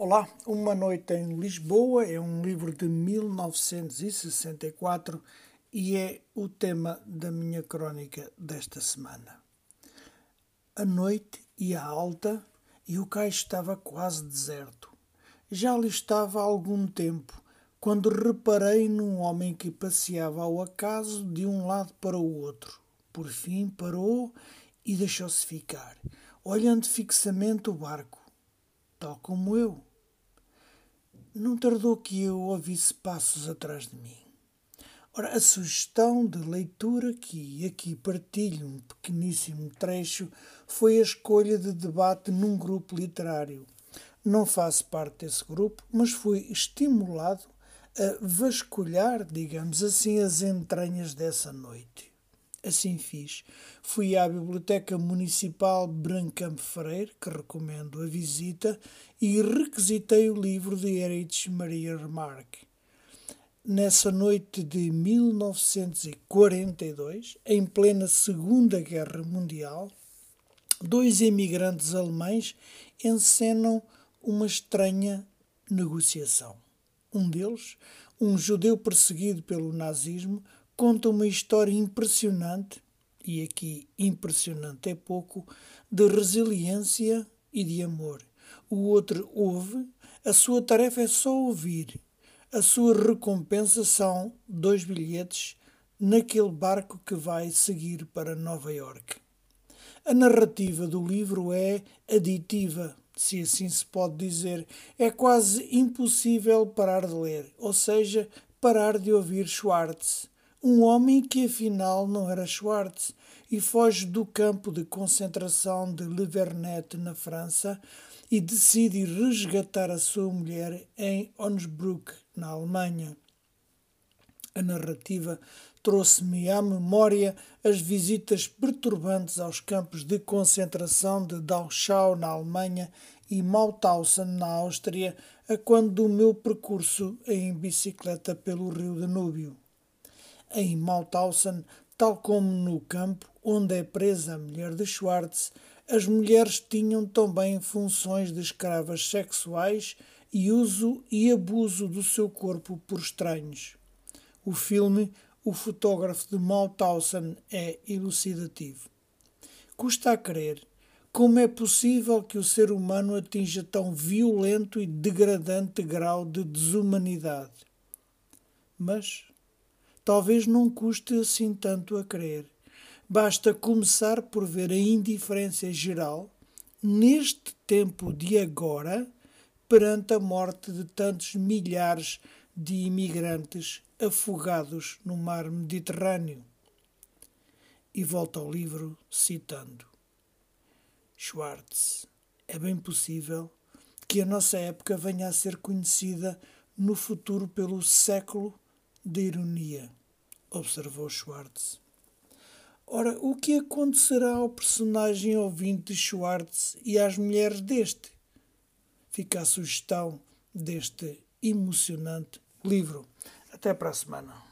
Olá, Uma Noite em Lisboa é um livro de 1964 e é o tema da minha crónica desta semana. A noite ia alta e o cais estava quase deserto. Já ali estava há algum tempo quando reparei num homem que passeava ao acaso de um lado para o outro. Por fim parou e deixou-se ficar, olhando fixamente o barco, tal como eu. Não tardou que eu ouvisse passos atrás de mim. Ora, a sugestão de leitura que aqui partilho um pequeníssimo trecho foi a escolha de debate num grupo literário. Não faço parte desse grupo, mas fui estimulado a vasculhar, digamos assim, as entranhas dessa noite. Assim fiz. Fui à Biblioteca Municipal Brancamp Freire, que recomendo a visita, e requisitei o livro de Erich Maria Remarque. Nessa noite de 1942, em plena Segunda Guerra Mundial, dois imigrantes alemães encenam uma estranha negociação. Um deles, um judeu perseguido pelo nazismo, conta uma história impressionante, e aqui impressionante é pouco, de resiliência e de amor. O outro ouve, a sua tarefa é só ouvir. A sua recompensa são dois bilhetes naquele barco que vai seguir para Nova York. A narrativa do livro é aditiva, se assim se pode dizer. É quase impossível parar de ler, ou seja, parar de ouvir Schwartz um homem que afinal não era Schwartz e foge do campo de concentração de Le Vernet na França e decide resgatar a sua mulher em Onsbruck, na Alemanha. A narrativa trouxe-me à memória as visitas perturbantes aos campos de concentração de Dachau, na Alemanha, e Mauthausen, na Áustria, a quando do meu percurso em bicicleta pelo rio Danúbio. Em Mauthausen, tal como no campo onde é presa a mulher de Schwartz, as mulheres tinham também funções de escravas sexuais e uso e abuso do seu corpo por estranhos. O filme O Fotógrafo de Mauthausen é elucidativo. Custa a crer como é possível que o ser humano atinja tão violento e degradante grau de desumanidade. Mas talvez não custe assim tanto a crer. Basta começar por ver a indiferença geral, neste tempo de agora, perante a morte de tantos milhares de imigrantes afogados no mar Mediterrâneo. E volta ao livro citando Schwartz. É bem possível que a nossa época venha a ser conhecida no futuro pelo século de ironia observou Schwartz. Ora, o que acontecerá ao personagem ouvinte de Schwartz e às mulheres deste? Fica a sugestão deste emocionante livro. Até para a semana.